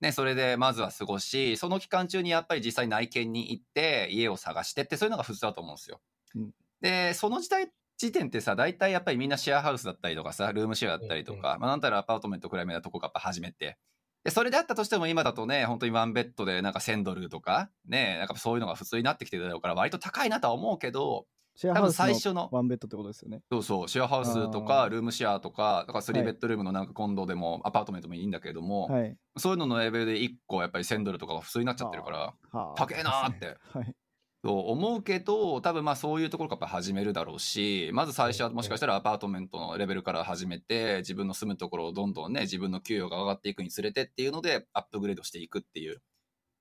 ね、それでまずは過ごし、その期間中にやっぱり実際内見に行って家を探してってそういうのが普通だと思うんですよ。うん。で、その時代、時点ってさ、大体やっぱりみんなシェアハウスだったりとかさ、ルームシェアだったりとか、うん。まあなんたらアパートメントくらい目なとこがやっぱ始めて、で、それであったとしても今だとね、本当に one bed でなんか1000ドルとか、ね、なんかそういうのが普通になってきてるだろうから、割と高いなとは思うけど、シェアハウス最初のの one bed ってことですよね。そうそう、シェアハウスとあか、ールームシェアとか、だから3はいベッドルームのなんか condo でも、アパートメントもいいんだけれども、はい。そういうののレベルで1個やっぱり1000ドルとかが普通になっちゃってるから、はあ高えなーって。はい。そう思うけど、多分まあそういうところから始めるだろうし、まず最初はもしかしたらアパートメントのレベルから始めて、自分の住むところをどんどんね、自分の給与が上がっていくにつれてっていうので、アップグレードしていくっていう。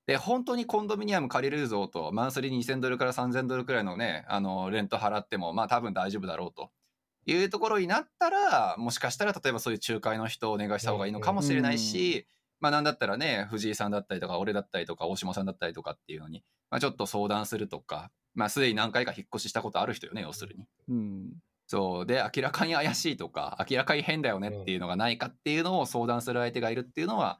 で、本当にコンドミニアム借りれるぞと、マンスリー2000ドルから3000ドルくらいのね、あの、レント払っても、まあ多分大丈夫だろうと。いうところになったら、もしかしたら例えばそういう仲介の人をお願いした方がいいのかもしれないし、まあなんだったらね、藤井さんだったりとか、俺だったりとか、大島さんだったりとかっていうのに、まあちょっと相談するとか、まあすでに何回か引っ越ししたことある人よね、要するに。うん。そう。で、明らかに怪しいとか、明らかに変だよねっていうのがないかっていうのを相談する相手がいるっていうのは、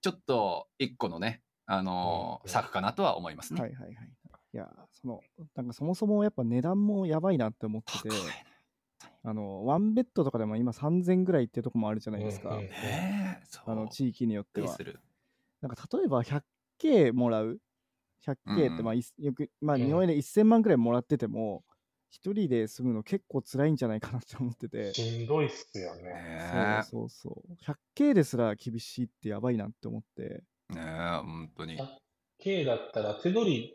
ちょっと一個のね、あの策かなとは思いますね。はいはいはい。いや、その、なんかそもそもやっぱ値段もやばいなって思ってて高い、あの、ワンベッドとかでも今3000ぐらいってとこもあるじゃないですか。あの、地域によっては。なんか例えば 100K もらう？100K ってうんまあいよく、まあうん日本円で1000万ぐらいもらってても、一人で住むの結構辛いんじゃないかなって思ってて、しんどいっすよね。ねそうそうそう。100K ですら厳しいってやばいなって思って、え、ねえ、本当に。K だったら手取り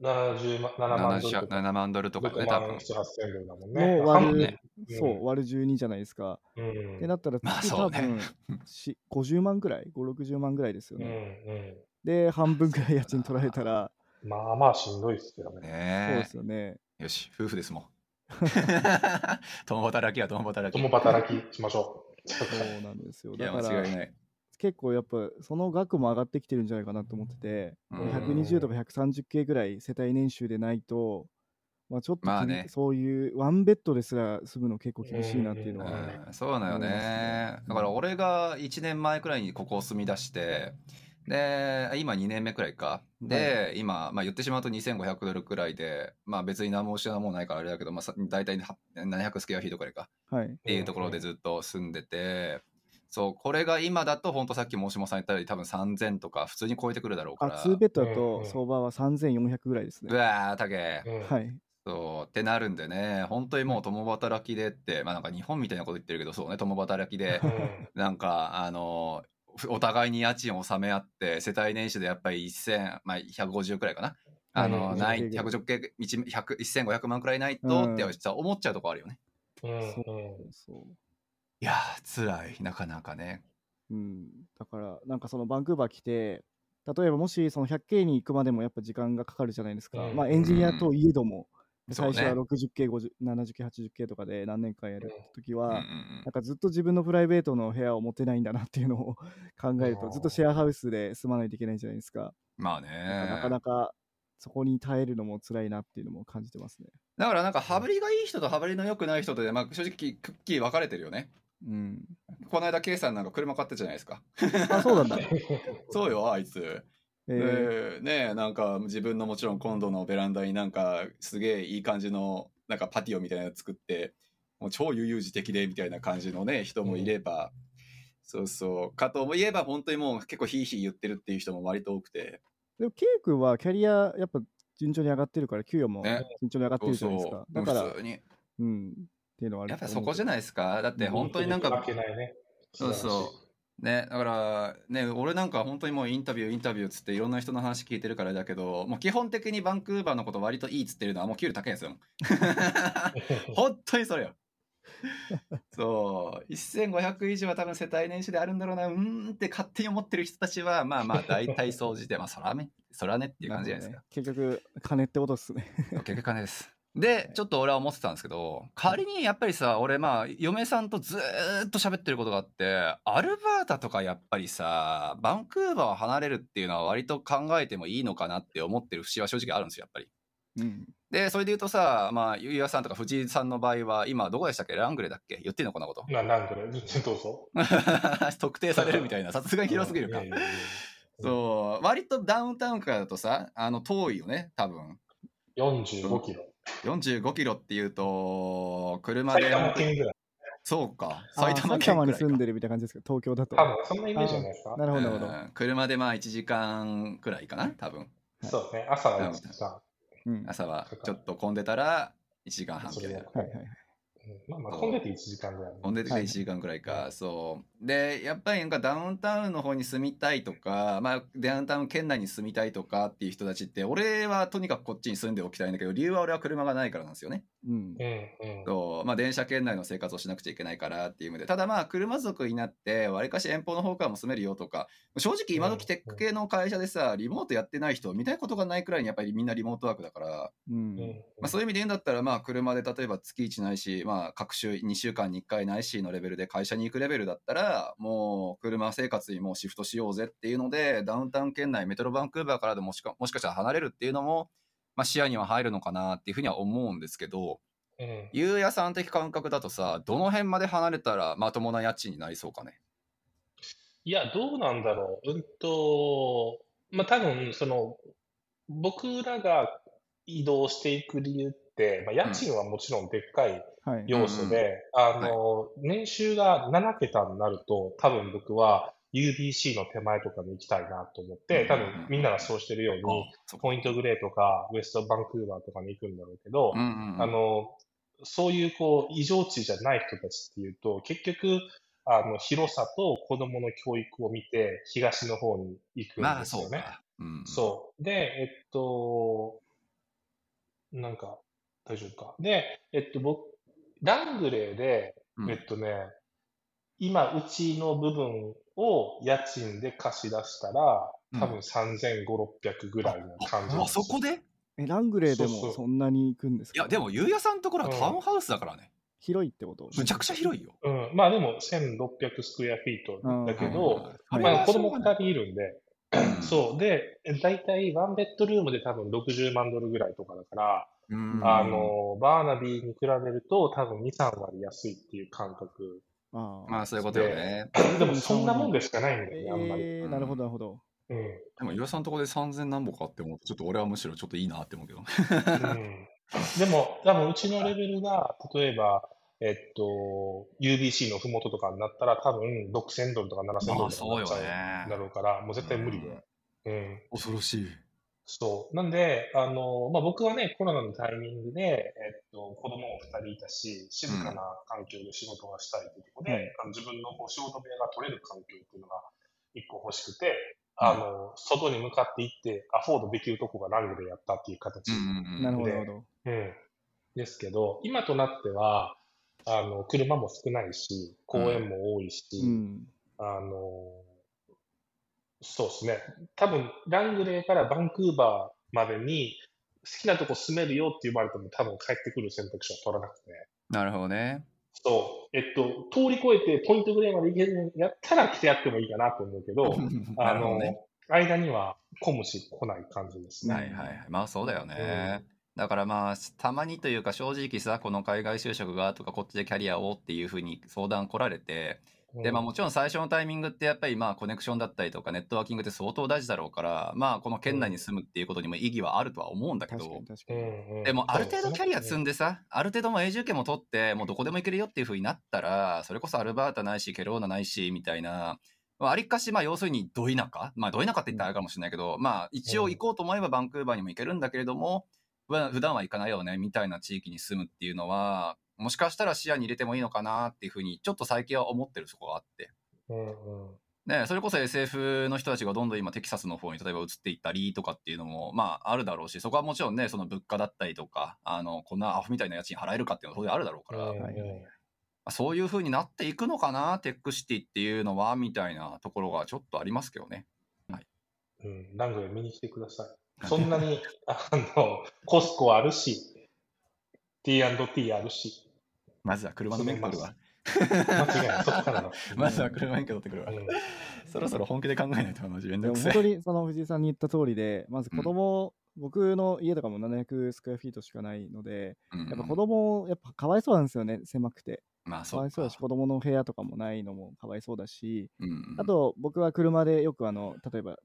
70万、7万ドルとか。7万ドルとかね、6多万分。7、8000ドルだもんもね。う割る、ねうんそう、割る12じゃないですか。うん。ってなったらまあそうね分、し50万ぐらい ?5、60万ぐらいですようんね。うで、半分ぐらい家賃取られたら、ん。まあまあしんどいっすよね。そうねですよね。え。よし、夫婦ですもん。共働きは共働き。共働きしましょう。そうなんですよ。だから間違い、ない。結構やっぱその額も上がってきてるんじゃないかなと思ってて、うん120とか 130K ぐらい世帯年収でないと、まあ、ちょっとまあねそういうワンベッドですら住むの結構厳しいなっていうのは、うん、そうだよね。だから俺が1年前くらいにここを住み出して、で、今2年目くらいか。で、今、まあ言ってしまうと2500ドルくらいで、まあ別に何も失うもんないからあれだけど、まあさ大体700スケアフィートくらいか。はい。っていうところでずっと住んでて、そう、これが今だと、本当さっき申しもさん言ったように多分3000とか普通に超えてくるだろうかあ、ら。2ベッドだうんとうん相場は3400ぐらいですね。うわー、たけ。うんはい。そう、ってなるんでね、本当にもう共働きでって、まあなんか日本みたいなこと言ってるけど、そうね、共働きでう、んなんか、あの、お互いに家賃を納め合って、世帯年収でやっぱり1000、まあ150くらいかな。あの、うんない、150 150系、100 1500万くらいないとうんってさ思っちゃうとこあるよね。うんうんそいやー、辛い、なかなかね。う。うん。だから、なんかそのバンクーバー来て、例えばもしその 100K に行くまでもやっぱ時間がかかるじゃないですか。うんまあエンジニアといえども、そうね最初は 60K、50 70K、80K とかで何年間やる時は、うんなんかずっと自分のプライベートの部屋を持てないんだなっていうのを 考えると、ずっとシェアハウスで住まないといけないじゃないですか。まあだからなかね。なかそこに耐えるのも辛いなっていうのも感じてますね。だからなんか、羽振りがいい人と羽振りの良くない人とで、まあ正直、クッキー分かれてるよね。うん。この間、ケイさんなんか車買ったじゃないですか。あ、そうなんだ。そうよ、あいつ。えーでねえなんか自分のもちろん今度のベランダになんかすげえいい感じのなんかパティオみたいなの作ってもう超悠々自適でみたいな感じのね人もいれば、そうそうかとも言えば本当にもう結構ヒーヒー言ってるっていう人も割と多くてでも、ケイ君はキャリアやっぱ順調に上がってるから、給与もね順調に上がってそうるじゃないですかそ。うだから普、通にうん。っていうのはある。やっぱりそこじゃいないですか？だって本当になんか負けないね。そうそう。ね、だからね俺なんか本当にもうインタビューインタビューっつっていろんな人の話聞いてるからだけどもう基本的にバンクーバーのこと割といいっつってるのはもう給料高いんですよ。本当にそれよ。そう。1500以上は多分世帯年収であるんだろうな。うーんって勝手に思ってる人たちはまあまあ大体総じてまあそらねそらねっていう感じじゃないですか、結局、金ってことっすね。結局金ですでちょっと俺は思ってたんですけど仮にやっぱりさ俺まあ嫁さんとずーっと喋ってることがあってアルバータとかやっぱりさバンクーバーを離れるっていうのは割と考えてもいいのかなって思ってる節は正直あるんですよやっぱり。うん。でそれで言うとさまあゆうやさんとか藤井さんの場合は今どこでしたっけ？ラングレーだっけ？言ってんのこんなこと。ななんでね、どうぞ。特定されるみたいなさすがに広すぎるか。そう割とダウンタウンからだとさあの遠いよね多分。45キロ。45キロっていうと車で埼玉県ぐらい。そうかあ埼玉埼玉に県くらいか住んでるみたいな感じですけど、東京だと。多分そんなイメージじゃないですか？なるほど、なるほど。うん車でまあ1時間くらいかな多分そうね、朝は1時間。うん。朝はちょっと混んでたら1時間半くらいはいはい。うんまあまあ、混んでて1時間ぐらい。混んでて1時間くらいか、そうでやっぱりなんかダウンタウンの方に住みたいとか、まあ、ダウンタウン圏内に住みたいとかっていう人たちって俺はとにかくこっちに住んでおきたいんだけど理由は俺は車がないからなんですよねうん。うんうん。そうまあ、電車圏内の生活をしなくちゃいけないからっていう意味でただまあ車族になってわりかし遠方の方からも住めるよとか正直今時テック系の会社でさリモートやってない人見たいことがないくらいにやっぱりみんなリモートワークだから、うん。うんまあ、そういう意味で言うんだったらまあ車で例えば月1ないし、ままあ、各週2週間に1回ないしのレベルで会社に行くレベルだったら、もう車生活にもうシフトしようぜっていうので、ダウンタウン圏内、メトロバンクーバーからでもしかもしかしたら離れるっていうのも、まあ、視野には入るのかなっていうふうには思うんですけど、うん、ゆうやさん的感覚だとさ、どの辺まで離れたらまともな家賃になりそうかね？いや、どうなんだろう。うんと、まあ、多分、その、僕らが移動していく理由って、まあ、家賃はもちろんでっかい要素で、あの、年収が7桁になると、多分僕は UBC の手前とかに行きたいなと思って、多分みんながそうしてるように、ポイントグレーとか、ウエストバンクーバーとかに行くんだろうけど、あの、そういうこう、異常値じゃない人たちっていうと、結局、あの、広さと子供の教育を見て、東の方に行くんですよね。まあ、そううん、そう。で、えっと、なんか、大丈夫か。で、えっと、僕、ラングレーで、えっとね、今、うちの部分を家賃で貸し出したら、多分3500、600ぐらいの感じ、あそこで？え、ラングレーでもそんなに行くんですか？いや、でも、ゆうやさんのところはタウンハウスだからね。広いってこと？むちゃくちゃ広いよ。うん。まあでも、1600スクエアフィートだけど、まあ子供2人いるんで、そう。で、大体ワンベッドルームで多分60万ドルぐらいとかだから、あの、バーナビーに比べると多分2、3割安いっていう感覚。あまあそういうことよね。でもそんなもんでしかないんだよね、あんまり。えー、なるほど、なるほど。うん。でも岩さんのところで3000何歩かって思うと、ちょっと俺はむしろちょっといいなって思うけど。うん、でも、多分うちのレベルが、例えば、えっと、UBC のふもととかになったら、多分6000ドルとか7000ドルとかになっちゃうだろうから、もう絶対無理で。うん。恐ろしい。そう。なんで、あの、まあ、僕はね、コロナのタイミングで、えっと、子供も2人いたし、静かな環境で仕事がしたいというところで、うん、あの自分のこう仕事部屋が取れる環境っていうのが1個欲しくて、あの、外に向かって行って、アフォードできるとこがラングでやったっていう形で、なるほど。うん。ですけど、今となっては、あの、車も少ないし、公園も多いし、うん、あの、そうですね。多分、ラングレーからバンクーバーまでに好きなとこ住めるよって言われても多分帰ってくる選択肢は取らなくて。なるほどね。そう。えっと、通り越えてポイントぐらいまで行けるんやったら来てやってもいいかなと思うけど、あの、ね、間には混むし来ない感じですね。はいはいはい。まあそうだよね。うんだからまあ、たまにというか正直さ、この海外就職がとかこっちでキャリアをっていうふうに相談来られて、で、まあもちろん最初のタイミングってやっぱりまあコネクションだったりとかネットワーキングって相当大事だろうから、まあこの県内に住むっていうことにも意義はあるとは思うんだけど、でもある程度キャリア積んでさ、ある程度も永住権も取って、もうどこでも行けるよっていうふうになったら、それこそアルバータないし、ケローナないし、みたいな、ありかし、まあ要するにど田舎？まあど田舎って言ったらあるかもしれないけど、まあ一応行こうと思えばバンクーバーにも行けるんだけれども、普段は行かないよね、みたいな地域に住むっていうのは、もしかしたら視野に入れてもいいのかなっていうふうに、ちょっと最近は思ってるとこがあって。うんうんね、それこそ SF の人たちがどんどん今テキサスの方に例えば移っていったりとかっていうのもまああるだろうしそこはもちろんねその物価だったりとかあのこんなアホみたいな家賃払えるかっていうのは当然あるだろうから、そういうふうになっていくのかなテックシティっていうのはみたいなところがちょっとありますけどね。はい、うん、ラングで見に来てください。そんなにあのコスコあるし T&T あるし。まずは車の免許取るわ。間違いない。そこからの。まずは車免許取ってくるわ。そろそろ本気で考えないとマジめんどくさい。本当にその藤井さんに言った通りで、まず子供、うん、僕の家とかも700スクエアフィートしかないので、うん、やっぱ子供、やっぱかわいそうなんですよね、狭くて。まあそうかわいそうだし、子供の部屋とかもないのもかわいそうだし、うん、あと僕は車でよくあの、例えば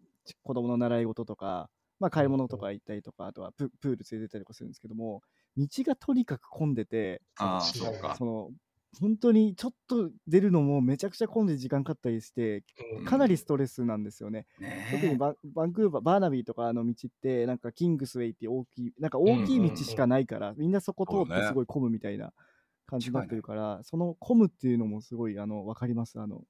子供の習い事とか、まあ、買い物とか行ったりとか、あとはプール連れてったりとかするんですけども、道がとにかく混んでて、あそう。か。その本当にちょっと出るのもめちゃくちゃ混んで時間かかったりして、かなりストレスなんですよね。ね特にバンクーバー、バーナビーとかの道って、なんかキングスウェイって大きい、なんか大きい道しかないから、みんなそこ通ってすごい混むみたいな感じになってるから、その混むっていうのもすごいあの分かります。あの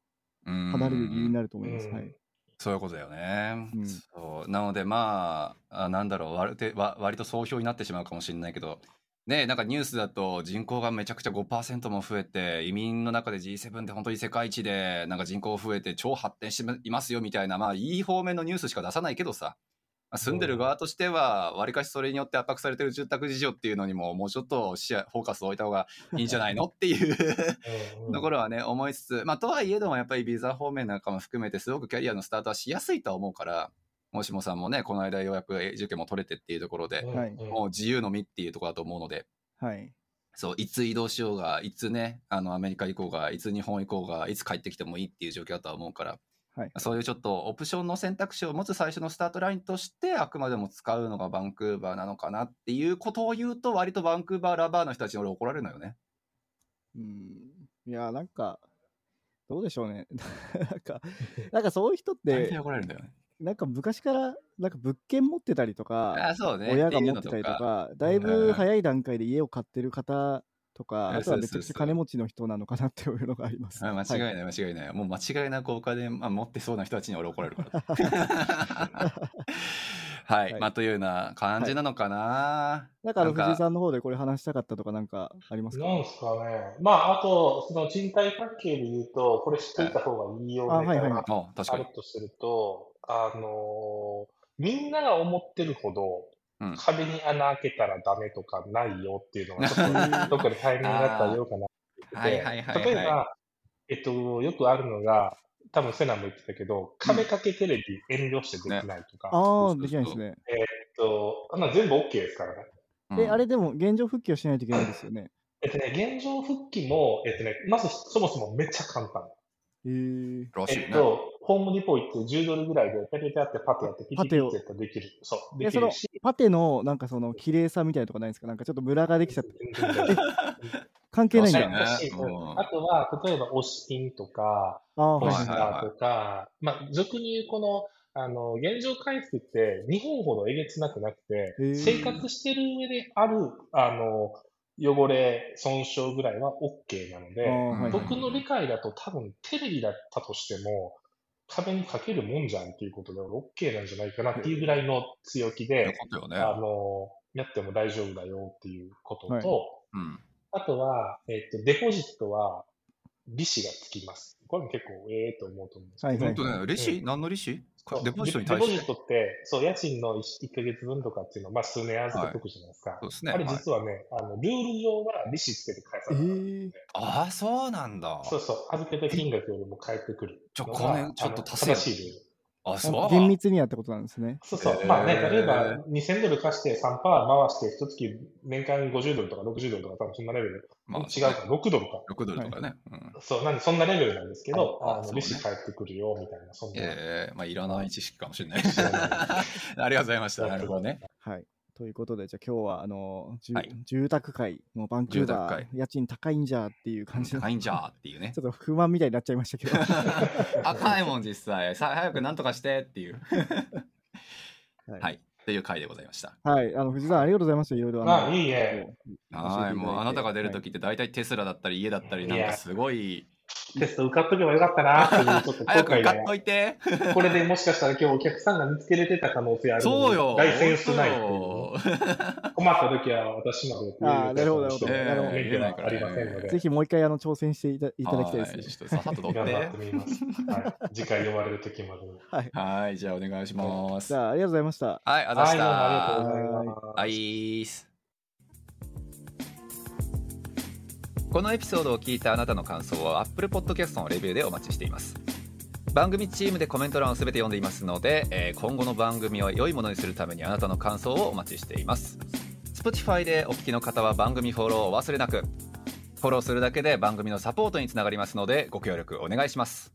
離れる理由になると思います。はいそういうことだよね。うん、そう。なのでまああなんだろう。割割と総評になってしまうかもしれないけど。ね、なんかニュースだと人口がめちゃくちゃ5%も増えて、移民の中で G7 って本当に世界一で、なんか人口増えて超発展していますよみたいな、まあいい方面のニュースしか出さないけどさ、住んでる側としては、わりかしそれによって圧迫されてる住宅事情っていうのにも、もうちょっと視野、フォーカスを置いた方がいいんじゃないのっていう ところはね、思いつつ、まあ、とはいえども、やっぱりビザ方面なんかも含めて、すごくキャリアのスタートはしやすいとは思うから、もしもさんもね、この間ようやく受験も取れてっていうところで、はい、もう自由の身っていうところだと思うので、はい。そう、いつ移動しようが、いつね、あの、アメリカ行こうが、いつ日本行こうが、いつ帰ってきてもいいっていう状況だとは思うから、はい、そういうちょっとオプションの選択肢を持つ最初のスタートラインとしてあくまでも使うのがバンクーバーなのかなっていうことを言うと割とバンクーバーラバーの人たちに俺怒られるのよね。うん。いやなんかどうでしょうね。なんかなんかそういう人って怒られるんだよね。なんか昔からなんか物件持ってたりとか、あそうね、親が持ってたりとか、だいぶ早い段階で家を買ってる方とか、あとはめちゃくちゃ金持ちの人なのかなっていうのがあります。間違いない、間違いない。もう間違いなくお金、まあ、持ってそうな人たちに俺怒られるから。はい、はい、まあというような感じなのかな。はい、なんかあの藤井さんの方でこれ話したかったとかなんかありますか？なんですかね。まああと、その賃貸関係で言うと、これ知っていた方がいいようながあるとすると、あのみんなが思ってるほど、壁に穴開けたらダメとかないよっていうのが、ちょっとどこでタイミングだったら言おうかなって例えば、えっと、よくあるのが、多分セナも言ってたけど、壁掛けテレビ遠慮してできないとか。ああ、できないですね。えっと、あんな全部 OK ですからね。え、あれでも現状復帰をしないといけないですよね。えっとね、現状復帰も、えっとね、まずそもそもめっちゃ簡単。えー、えっと、ホームディポ行って10ドルぐらいでペペペってパテやってピピピってやったらできる。そう。できるし。パテのなんかその綺麗さみたいなとこないですか？なんかちょっとムラができちゃって。関係ないんだ、ね、あとは、例えば押しピンとか、ポスターとか、まあ、俗に言うこの、あの、現状回復って日本ほどえげつなくなくて、生活してる上である、あの、汚れ、損傷ぐらいは OK なので、はい、僕の理解だと多分テレビだったとしても、壁にかけるもんじゃんっていうことで、OK なんじゃないかなっていうぐらいの強気で、ね、あの、やっても大丈夫だよっていうことと、はい。うん、あとは、えっ、と、デポジットは利子がつきます。これも結構ええと思うと思うんですけど。本当ね、利子、うん、何の利子？デポジットに対して。デポジットって、そう、家賃の 1, 1ヶ月分とかっていうのを、まあ、数年預けとくじゃないですか。はい、そうですね。あれ実はね、はい、あの、ルール上は利子つけて返さない、ね。えー、ああ、そうなんだ。そうそう、預けた金額よりも返ってくる。ちょ、これ、ちょっと正しいルール。あ、そう厳密にやったことなんですね。そうそう。まあね、例えば2000ドル貸して3%回して、一月年間50ドルとか60ドルとか、多分そんなレベル。まあ、違うか、6ドルか。6ドルとかね。そう、なんでそんなレベルなんですけど、あの利子返ってくるよ、みたいな、そんな。ええまあいらない知識かもしれない。ありがとうございました。なるほどね。はい。ということで、じゃあ今日は、あの、はい、住宅街、もうバンクーバー、家賃高いんじゃっていう感じ高いんじゃっていうね。ちょっと不満みたいになっちゃいましたけど。高いもん、実際。さ早くなんとかしてっていう。はい、はい。という回でございました。はい。あの、藤さん、ありがとうございました。いろいろ。ああ、いいえ。はい。もう、あなたが出るときって、大体テスラだったり、家だったり、なんかすごい、テスト受かっとけばよかったな っていう、ちょっと後悔が。といて。これでもしかしたら今日お客さんが見つけれてた可能性あるそうよ。ライセンスないっていう。困った時は私までああ、なるほど、なるほど。えー、免許はありませんので。ぜひもう一回あの挑戦していたいただきたいですね。ちょっと頑張ってみます。はい。次回呼ばれる時まではい。はい、じゃあお願いします。じゃあ、ありがとうございました。はい、あざした。ありがとうございます。はい。このエピソードを聞いたあなたの感想は Apple Podcast のレビューでお待ちしています。番組チームでコメント欄を全て読んでいますので、えー、今後の番組を良いものにするためにあなたの感想をお待ちしています。Spotify でお聞きの方は番組フォローをお忘れなく。フォローするだけで番組のサポートにつながりますのでご協力お願いします。